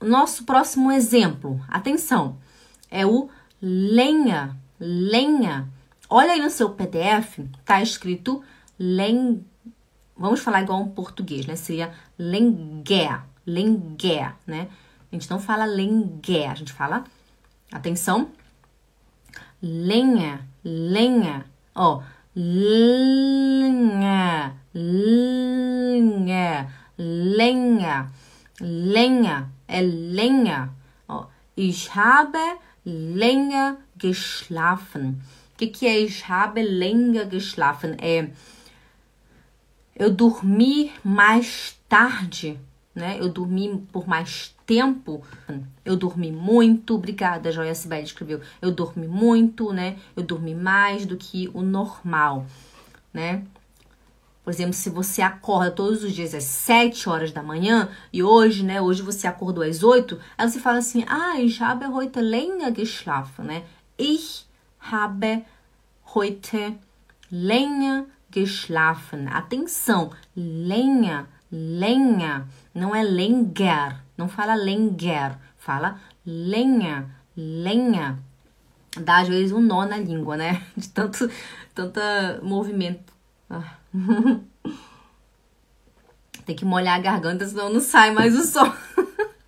nosso próximo exemplo, atenção, é o lenha, lenha. Olha aí no seu PDF, tá escrito len. Vamos falar igual um português, né? Seria lenguer, lenguer, né? A gente não fala lenguer, a gente fala, atenção, lenha, lenha, ó, lenha, lenha, lenha, lenha, é lenha, ó, ich habe länger geschlafen. O que, que é ich habe länger geschlafen? É eu dormi mais tarde, né? Eu dormi por mais tempo. Eu dormi muito. Obrigada, Joia Sibeli escreveu. Eu dormi muito, né? Eu dormi mais do que o normal, né? Por exemplo, se você acorda todos os dias às 7 horas da manhã e hoje, né, hoje você acordou às 8, aí você fala assim: "Ah, ich habe heute länger geschlafen", né? Ich habe heute länger geschlafen. Atenção, lenha, lenha, não é lengar, não fala lengar, fala lenha, lenha. Dá às vezes um nó na língua, né? De tanto, tanto movimento. Ah. Tem que molhar a garganta, senão não sai mais o som.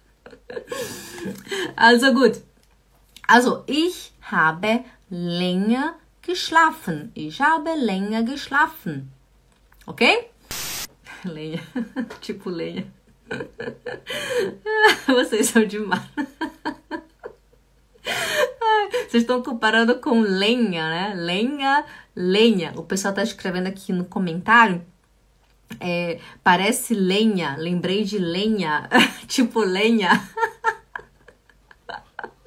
also gut. Also, ich habe länger geschlafen. Ich habe länger geschlafen. Ok? Lenha. tipo lenha. Vocês são demais. Vocês estão comparando com lenha, né? Lenha, lenha. O pessoal tá escrevendo aqui no comentário. É, parece lenha. Lembrei de lenha. tipo lenha.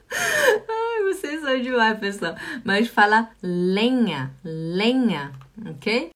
Ai, vocês são demais, pessoal. Mas fala lenha, lenha, ok?